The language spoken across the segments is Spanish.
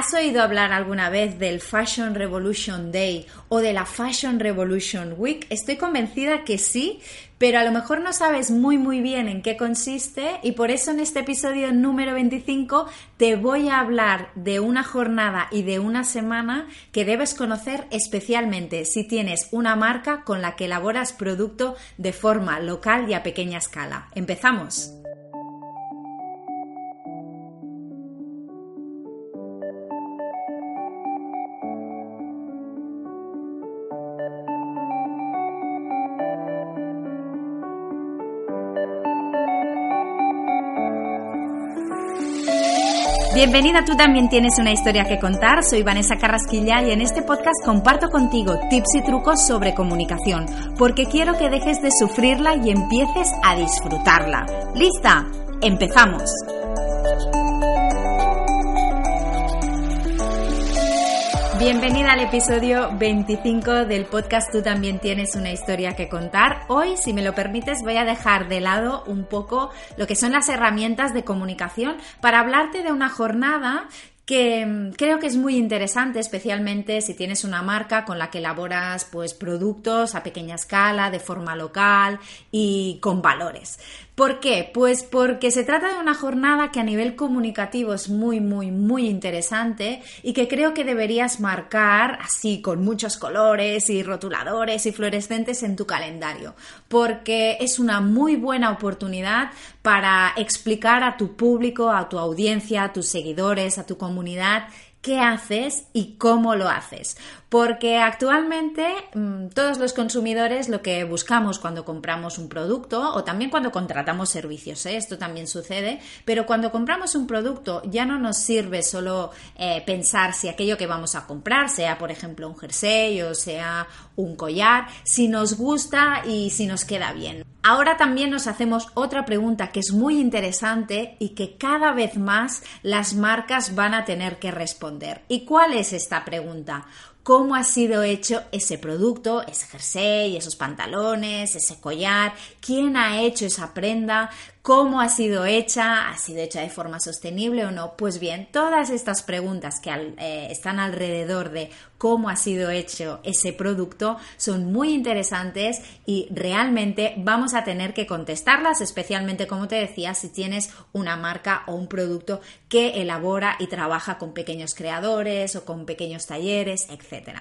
¿Has oído hablar alguna vez del Fashion Revolution Day o de la Fashion Revolution Week? Estoy convencida que sí, pero a lo mejor no sabes muy muy bien en qué consiste y por eso en este episodio número 25 te voy a hablar de una jornada y de una semana que debes conocer especialmente si tienes una marca con la que elaboras producto de forma local y a pequeña escala. Empezamos. Bienvenida, tú también tienes una historia que contar. Soy Vanessa Carrasquilla y en este podcast comparto contigo tips y trucos sobre comunicación, porque quiero que dejes de sufrirla y empieces a disfrutarla. ¿Lista? ¡Empezamos! Bienvenida al episodio 25 del podcast Tú también tienes una historia que contar. Hoy, si me lo permites, voy a dejar de lado un poco lo que son las herramientas de comunicación para hablarte de una jornada que mm, creo que es muy interesante, especialmente si tienes una marca con la que elaboras pues, productos a pequeña escala, de forma local y con valores. ¿Por qué? Pues porque se trata de una jornada que a nivel comunicativo es muy, muy, muy interesante y que creo que deberías marcar así con muchos colores y rotuladores y fluorescentes en tu calendario, porque es una muy buena oportunidad para explicar a tu público, a tu audiencia, a tus seguidores, a tu comunidad qué haces y cómo lo haces. Porque actualmente mm, todos los consumidores lo que buscamos cuando compramos un producto o también cuando contratamos servicios, ¿eh? esto también sucede, pero cuando compramos un producto ya no nos sirve solo eh, pensar si aquello que vamos a comprar, sea por ejemplo un jersey o sea un collar, si nos gusta y si nos queda bien. Ahora también nos hacemos otra pregunta que es muy interesante y que cada vez más las marcas van a tener que responder. ¿Y cuál es esta pregunta? cómo ha sido hecho ese producto, ese jersey, esos pantalones, ese collar, quién ha hecho esa prenda, ¿Cómo ha sido hecha? ¿Ha sido hecha de forma sostenible o no? Pues bien, todas estas preguntas que eh, están alrededor de cómo ha sido hecho ese producto son muy interesantes y realmente vamos a tener que contestarlas, especialmente como te decía, si tienes una marca o un producto que elabora y trabaja con pequeños creadores o con pequeños talleres, etc.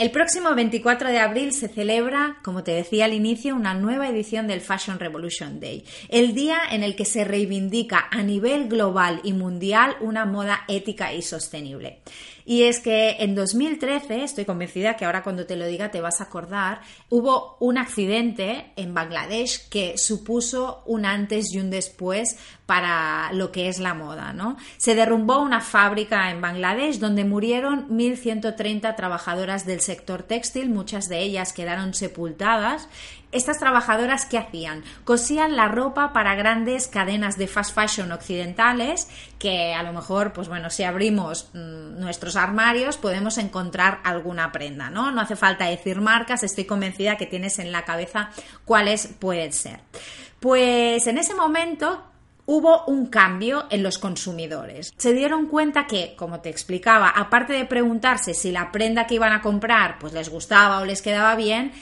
El próximo 24 de abril se celebra, como te decía al inicio, una nueva edición del Fashion Revolution Day, el día en el que se reivindica a nivel global y mundial una moda ética y sostenible. Y es que en 2013, estoy convencida que ahora cuando te lo diga te vas a acordar, hubo un accidente en Bangladesh que supuso un antes y un después para lo que es la moda, ¿no? Se derrumbó una fábrica en Bangladesh donde murieron 1.130 trabajadoras del sector textil, muchas de ellas quedaron sepultadas estas trabajadoras, ¿qué hacían? Cosían la ropa para grandes cadenas de fast fashion occidentales que a lo mejor, pues bueno, si abrimos mm, nuestros armarios podemos encontrar alguna prenda, ¿no? No hace falta decir marcas, estoy convencida que tienes en la cabeza cuáles pueden ser. Pues en ese momento hubo un cambio en los consumidores. Se dieron cuenta que, como te explicaba, aparte de preguntarse si la prenda que iban a comprar pues les gustaba o les quedaba bien,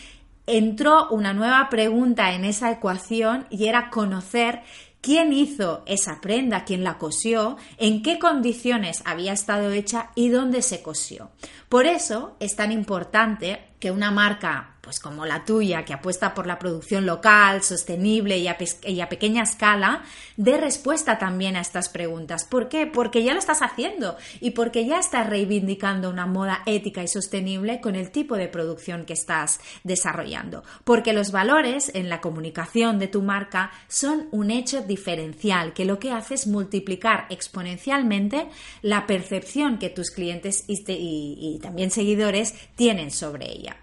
entró una nueva pregunta en esa ecuación y era conocer quién hizo esa prenda, quién la cosió, en qué condiciones había estado hecha y dónde se cosió. Por eso es tan importante que una marca pues como la tuya, que apuesta por la producción local, sostenible y a, pequeña escala, dé respuesta también a estas preguntas. ¿Por qué? Porque ya lo estás haciendo y porque ya estás reivindicando una moda ética y sostenible con el tipo de producción que estás desarrollando. Porque los valores en la comunicación de tu marca son un hecho diferencial que lo que hace es multiplicar exponencialmente la percepción que tus clientes y también seguidores tienen sobre ella.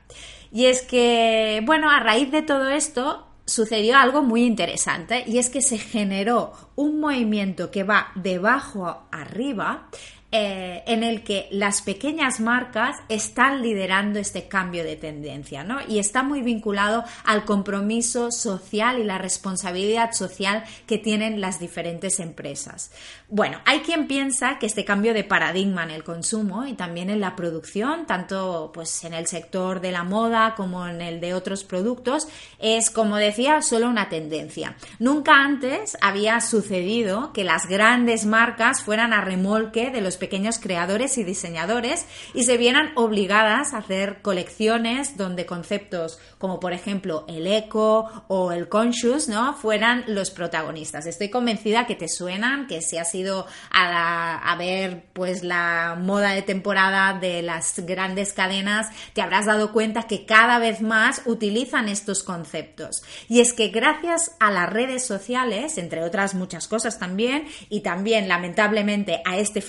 Y es que, bueno, a raíz de todo esto sucedió algo muy interesante y es que se generó un movimiento que va de abajo arriba eh, en el que las pequeñas marcas están liderando este cambio de tendencia, ¿no? Y está muy vinculado al compromiso social y la responsabilidad social que tienen las diferentes empresas. Bueno, hay quien piensa que este cambio de paradigma en el consumo y también en la producción, tanto pues en el sector de la moda como en el de otros productos, es como decía, solo una tendencia. Nunca antes había sucedido que las grandes marcas fueran a remolque de los creadores y diseñadores y se vieran obligadas a hacer colecciones donde conceptos como por ejemplo el eco o el conscious, ¿no? fueran los protagonistas. Estoy convencida que te suenan, que si has ido a, ver pues la moda de temporada de las grandes cadenas, te habrás dado cuenta que cada vez más utilizan estos conceptos. Y es que gracias a las redes sociales, entre otras muchas cosas también, y también lamentablemente a este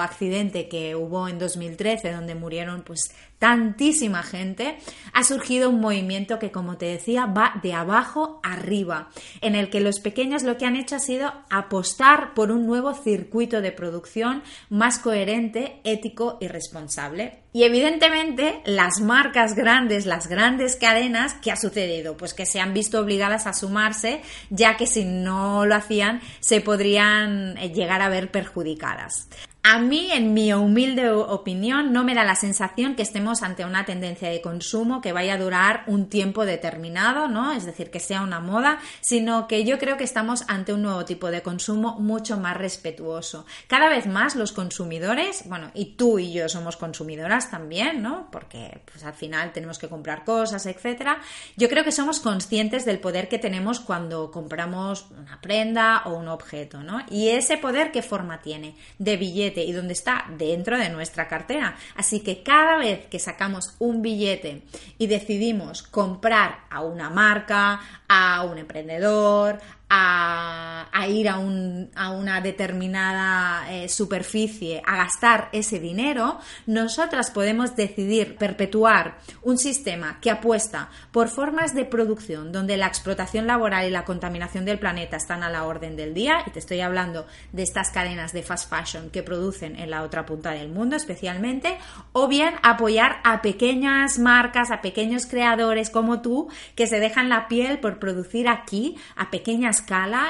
accidente que hubo en 2013 donde murieron pues tantísima gente, ha surgido un movimiento que, como te decía, va de abajo arriba, en el que los pequeños lo que han hecho ha sido apostar por un nuevo circuito de producción más coherente, ético y responsable. Y evidentemente las marcas grandes, las grandes cadenas, ¿qué ha sucedido? Pues que se han visto obligadas a sumarse, ya que si no lo hacían se podrían eh, llegar a ver perjudicadas. A mí, en mi humilde opinión, no me da la sensación que estemos ante una tendencia de consumo que vaya a durar un tiempo determinado, ¿no? Es decir, que sea una moda, sino que yo creo que estamos ante un nuevo tipo de consumo mucho más respetuoso. Cada vez más los consumidores, bueno, y tú y yo somos consumidoras también, ¿no? Porque pues, al final tenemos que comprar cosas, etcétera. Yo creo que somos conscientes del poder que tenemos cuando compramos una prenda o un objeto, ¿no? Y ese poder, ¿qué forma tiene? De billete y dónde está dentro de nuestra cartera. Así que cada vez que sacamos un billete y decidimos comprar a una marca, a un emprendedor, a, ir a, una determinada eh, superficie, a gastar ese dinero, nosotras podemos decidir perpetuar un sistema que apuesta por formas de producción donde la explotación laboral y la contaminación del planeta están a la orden del día, y te estoy hablando de estas cadenas de fast fashion que producen en la otra punta del mundo especialmente, o bien apoyar a pequeñas marcas, a pequeños creadores como tú, que se dejan la piel por producir aquí a pequeñas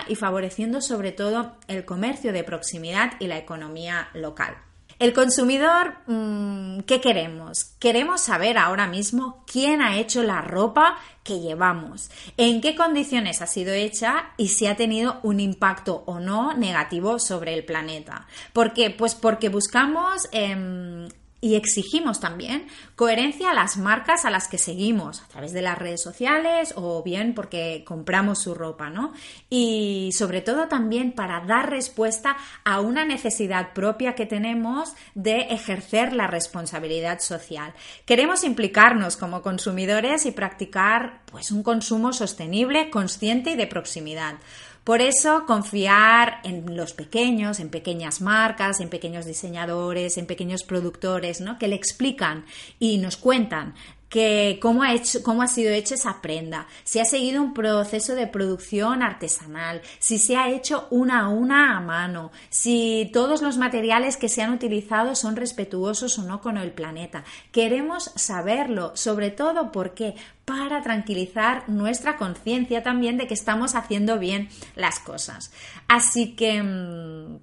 y favoreciendo sobre todo el comercio de proximidad y la economía local. El consumidor, mm, ¿qué queremos? Queremos saber ahora mismo quién ha hecho la ropa que llevamos, en qué condiciones ha sido hecha y si ha tenido un impacto o no negativo sobre el planeta. ¿Por qué? Pues porque buscamos em, y exigimos también coherencia a las marcas a las que seguimos a través de las redes sociales o bien porque compramos su ropa, ¿no? Y sobre todo también para dar respuesta a una necesidad propia que tenemos de ejercer la responsabilidad social. Queremos implicarnos como consumidores y practicar pues un consumo sostenible, consciente y de proximidad. Por eso, confiar en los pequeños, en pequeñas marcas, en pequeños diseñadores, en pequeños productores, ¿no? Que le explican y nos cuentan que cómo ha, hecho, cómo ha sido hecha esa prenda, si ha seguido un proceso de producción artesanal, si se ha hecho una a una a mano, si todos los materiales que se han utilizado son respetuosos o no con el planeta. Queremos saberlo, sobre todo porque para tranquilizar nuestra conciencia también de que estamos haciendo bien las cosas. Así que mm,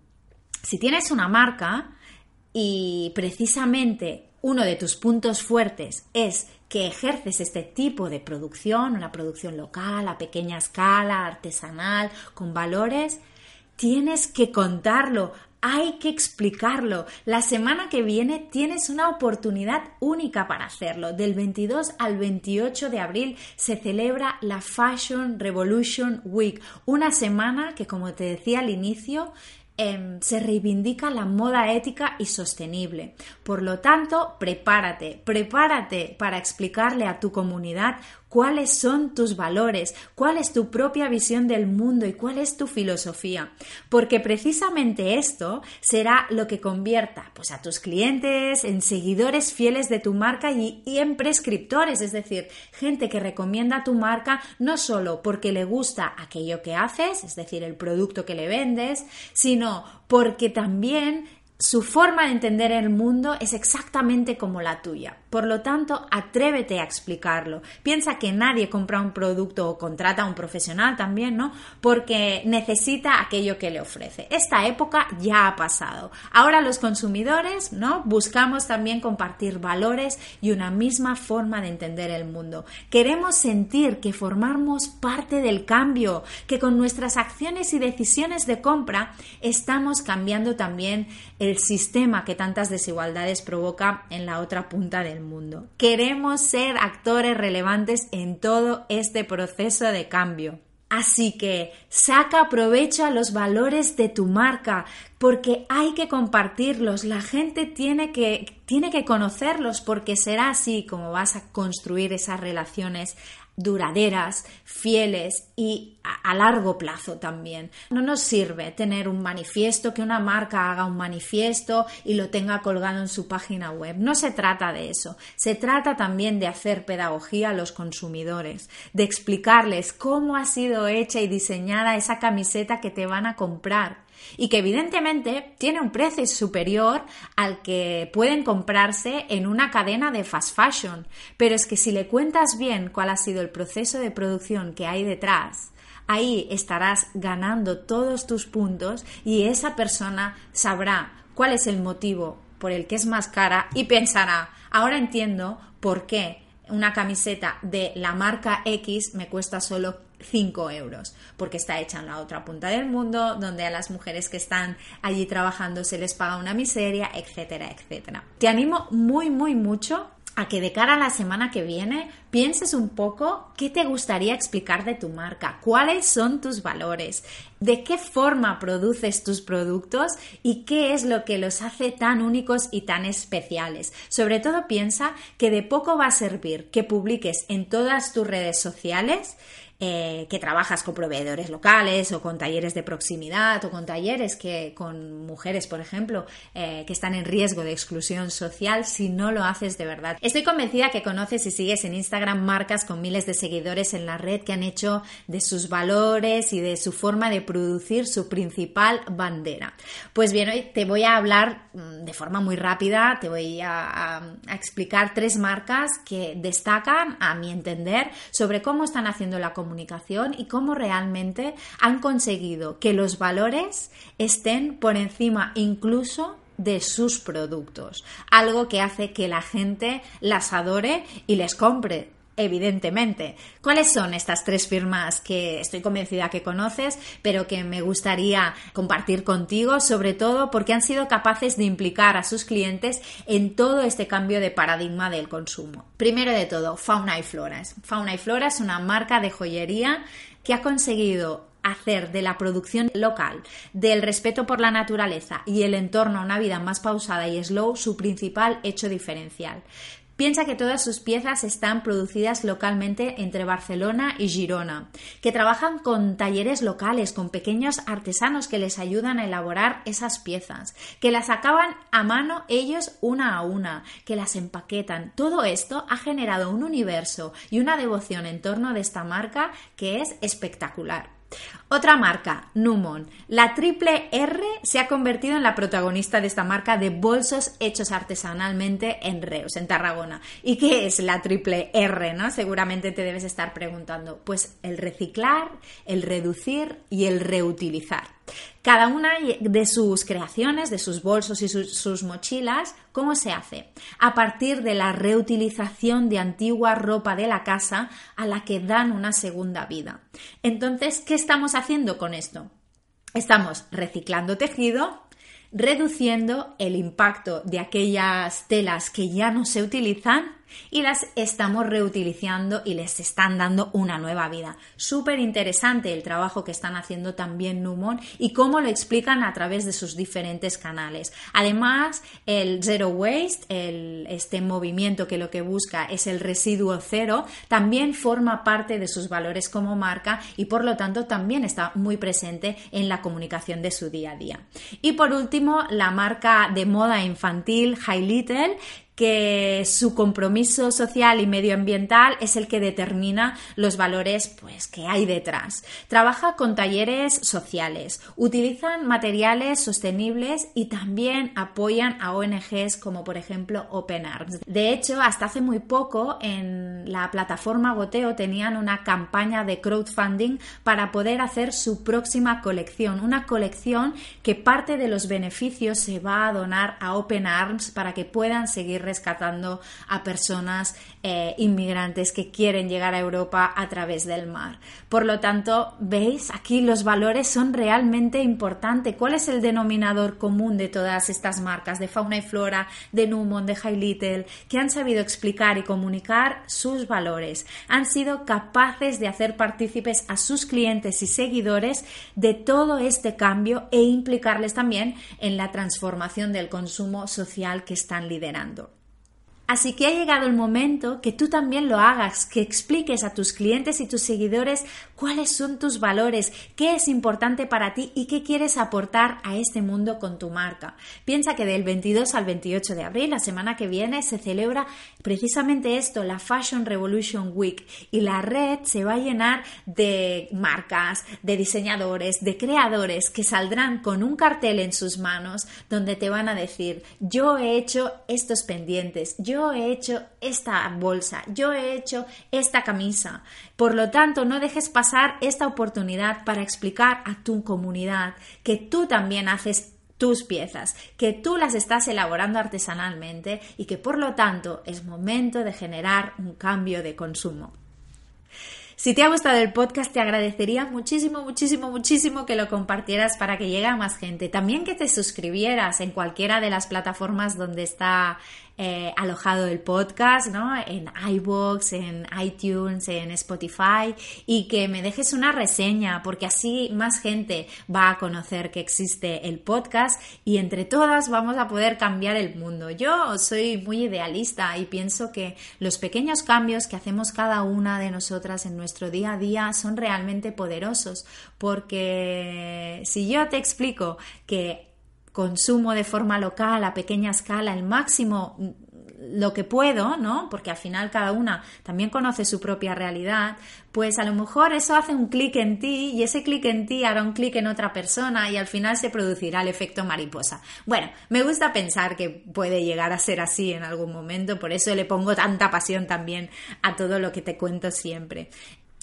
si tienes una marca y precisamente uno de tus puntos fuertes es que ejerces este tipo de producción, una producción local, a pequeña escala, artesanal, con valores, tienes que contarlo, hay que explicarlo. La semana que viene tienes una oportunidad única para hacerlo. Del 22 al 28 de abril se celebra la Fashion Revolution Week, una semana que, como te decía al inicio, Em, se reivindica la moda ética y sostenible. Por lo tanto, prepárate, prepárate para explicarle a tu comunidad cuáles son tus valores, cuál es tu propia visión del mundo y cuál es tu filosofía. Porque precisamente esto será lo que convierta pues, a tus clientes en seguidores fieles de tu marca y, en prescriptores, es decir, gente que recomienda tu marca no solo porque le gusta aquello que haces, es decir, el producto que le vendes, sino porque también su forma de entender el mundo es exactamente como la tuya. Por lo tanto, atrévete a explicarlo. Piensa que nadie compra un producto o contrata a un profesional también, ¿no? Porque necesita aquello que le ofrece. Esta época ya ha pasado. Ahora los consumidores, ¿no? Buscamos también compartir valores y una misma forma de entender el mundo. Queremos sentir que formamos parte del cambio, que con nuestras acciones y decisiones de compra estamos cambiando también el sistema que tantas desigualdades provoca en la otra punta del mundo. Queremos ser actores relevantes en todo este proceso de cambio. Así que saca provecho a los valores de tu marca porque hay que compartirlos. La gente tiene que, tiene que conocerlos porque será así como vas a construir esas relaciones duraderas, fieles y a, largo plazo también. No nos sirve tener un manifiesto, que una marca haga un manifiesto y lo tenga colgado en su página web. No se trata de eso. Se trata también de hacer pedagogía a los consumidores, de explicarles cómo ha sido hecha y diseñada esa camiseta que te van a comprar y que evidentemente tiene un precio superior al que pueden comprarse en una cadena de fast fashion. Pero es que si le cuentas bien cuál ha sido el proceso de producción que hay detrás, ahí estarás ganando todos tus puntos y esa persona sabrá cuál es el motivo por el que es más cara y pensará, ahora entiendo por qué una camiseta de la marca X me cuesta solo 5 euros, porque está hecha en la otra punta del mundo, donde a las mujeres que están allí trabajando se les paga una miseria, etcétera, etcétera. Te animo muy, muy mucho a que de cara a la semana que viene pienses un poco qué te gustaría explicar de tu marca, cuáles son tus valores, de qué forma produces tus productos y qué es lo que los hace tan únicos y tan especiales. Sobre todo piensa que de poco va a servir que publiques en todas tus redes sociales eh, que trabajas con proveedores locales o con talleres de proximidad o con talleres que con mujeres, por ejemplo, eh, que están en riesgo de exclusión social si no lo haces de verdad. Estoy convencida que conoces y sigues en Instagram marcas con miles de seguidores en la red que han hecho de sus valores y de su forma de producir su principal bandera. Pues bien, hoy te voy a hablar mm, de forma muy rápida, te voy a, explicar tres marcas que destacan, a mi entender, sobre cómo están haciendo la comunicación y cómo realmente han conseguido que los valores estén por encima incluso de sus productos, algo que hace que la gente las adore y les compre evidentemente. ¿Cuáles son estas tres firmas que estoy convencida que conoces, pero que me gustaría compartir contigo, sobre todo porque han sido capaces de implicar a sus clientes en todo este cambio de paradigma del consumo? Primero de todo, Fauna y Flora. Fauna y Flora es una marca de joyería que ha conseguido hacer de la producción local, del respeto por la naturaleza y el entorno a una vida más pausada y slow su principal hecho diferencial. Piensa que todas sus piezas están producidas localmente entre Barcelona y Girona, que trabajan con talleres locales, con pequeños artesanos que les ayudan a elaborar esas piezas, que las acaban a mano ellos una a una, que las empaquetan. Todo esto ha generado un universo y una devoción en torno de esta marca que es espectacular. Otra marca, Numon. La triple R se ha convertido en la protagonista de esta marca de bolsos hechos artesanalmente en Reus, en Tarragona. ¿Y qué es la triple R? ¿no? Seguramente te debes estar preguntando. Pues el reciclar, el reducir y el reutilizar. Cada una de sus creaciones, de sus bolsos y sus, mochilas, ¿cómo se hace? A partir de la reutilización de antigua ropa de la casa a la que dan una segunda vida. Entonces, ¿qué estamos haciendo con esto? Estamos reciclando tejido, reduciendo el impacto de aquellas telas que ya no se utilizan y las estamos reutilizando y les están dando una nueva vida. Súper interesante el trabajo que están haciendo también Numon y cómo lo explican a través de sus diferentes canales. Además, el Zero Waste, el, este movimiento que lo que busca es el residuo cero, también forma parte de sus valores como marca y por lo tanto también está muy presente en la comunicación de su día a día. Y por último, la marca de moda infantil High Little que su compromiso social y medioambiental es el que determina los valores pues, que hay detrás. Trabaja con talleres sociales, utilizan materiales sostenibles y también apoyan a ONGs como por ejemplo Open Arms. De hecho, hasta hace muy poco en la plataforma Goteo tenían una campaña de crowdfunding para poder hacer su próxima colección, una colección que parte de los beneficios se va a donar a Open Arms para que puedan seguir rescatando a personas eh, inmigrantes que quieren llegar a Europa a través del mar. Por lo tanto, veis, aquí los valores son realmente importantes. ¿Cuál es el denominador común de todas estas marcas de fauna y flora, de Numon, de High Little, que han sabido explicar y comunicar sus valores? Han sido capaces de hacer partícipes a sus clientes y seguidores de todo este cambio e implicarles también en la transformación del consumo social que están liderando. Así que ha llegado el momento que tú también lo hagas, que expliques a tus clientes y tus seguidores cuáles son tus valores, qué es importante para ti y qué quieres aportar a este mundo con tu marca. Piensa que del 22 al 28 de abril, la semana que viene, se celebra precisamente esto, la Fashion Revolution Week, y la red se va a llenar de marcas, de diseñadores, de creadores que saldrán con un cartel en sus manos donde te van a decir, yo he hecho estos pendientes, yo he hecho esta bolsa, yo he hecho esta camisa. Por lo tanto, no dejes pasar esta oportunidad para explicar a tu comunidad que tú también haces tus piezas, que tú las estás elaborando artesanalmente y que por lo tanto es momento de generar un cambio de consumo. Si te ha gustado el podcast, te agradecería muchísimo, muchísimo, muchísimo que lo compartieras para que llegue a más gente. También que te suscribieras en cualquiera de las plataformas donde está eh, alojado el podcast, ¿no? En iBox, en iTunes, en Spotify y que me dejes una reseña porque así más gente va a conocer que existe el podcast y entre todas vamos a poder cambiar el mundo. Yo soy muy idealista y pienso que los pequeños cambios que hacemos cada una de nosotras en nuestro día a día son realmente poderosos porque si yo te explico que consumo de forma local, a pequeña escala, el máximo mm, lo que puedo, ¿no? Porque al final cada una también conoce su propia realidad, pues a lo mejor eso hace un clic en ti y ese clic en ti hará un clic en otra persona y al final se producirá el efecto mariposa. Bueno, me gusta pensar que puede llegar a ser así en algún momento, por eso le pongo tanta pasión también a todo lo que te cuento siempre.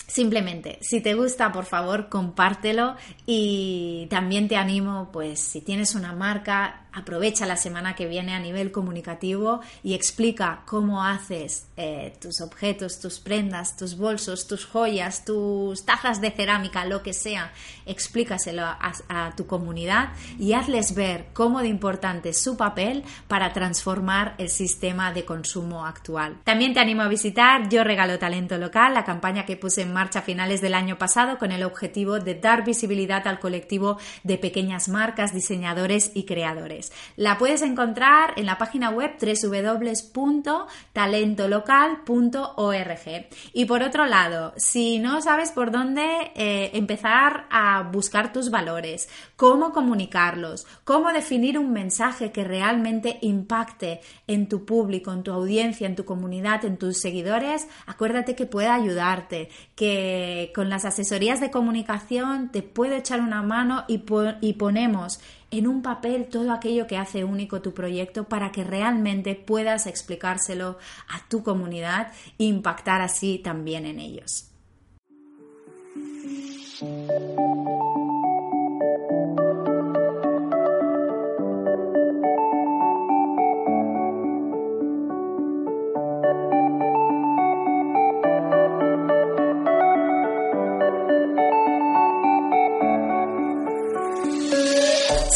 Simplemente, si te gusta, por favor, compártelo y también te animo, pues si tienes una marca, aprovecha la semana que viene a nivel comunicativo y explica cómo haces eh, tus objetos, tus prendas, tus bolsos, tus joyas, tus tazas de cerámica, lo que sea. Explícaselo a, tu comunidad y hazles ver cómo de importante es su papel para transformar el sistema de consumo actual. También te animo a visitar Yo Regalo Talento Local, la campaña que puse en marcha a finales del año pasado con el objetivo de dar visibilidad al colectivo de pequeñas marcas, diseñadores y creadores. La puedes encontrar en la página web www.talentolocal.org. Y por otro lado, si no sabes por dónde eh, empezar a buscar tus valores, cómo comunicarlos, cómo definir un mensaje que realmente impacte en tu público, en tu audiencia, en tu comunidad, en tus seguidores, acuérdate que puede ayudarte, que con las asesorías de comunicación te puedo echar una mano y ponemos en un papel todo aquello que hace único tu proyecto para que realmente puedas explicárselo a tu comunidad e impactar así también en ellos.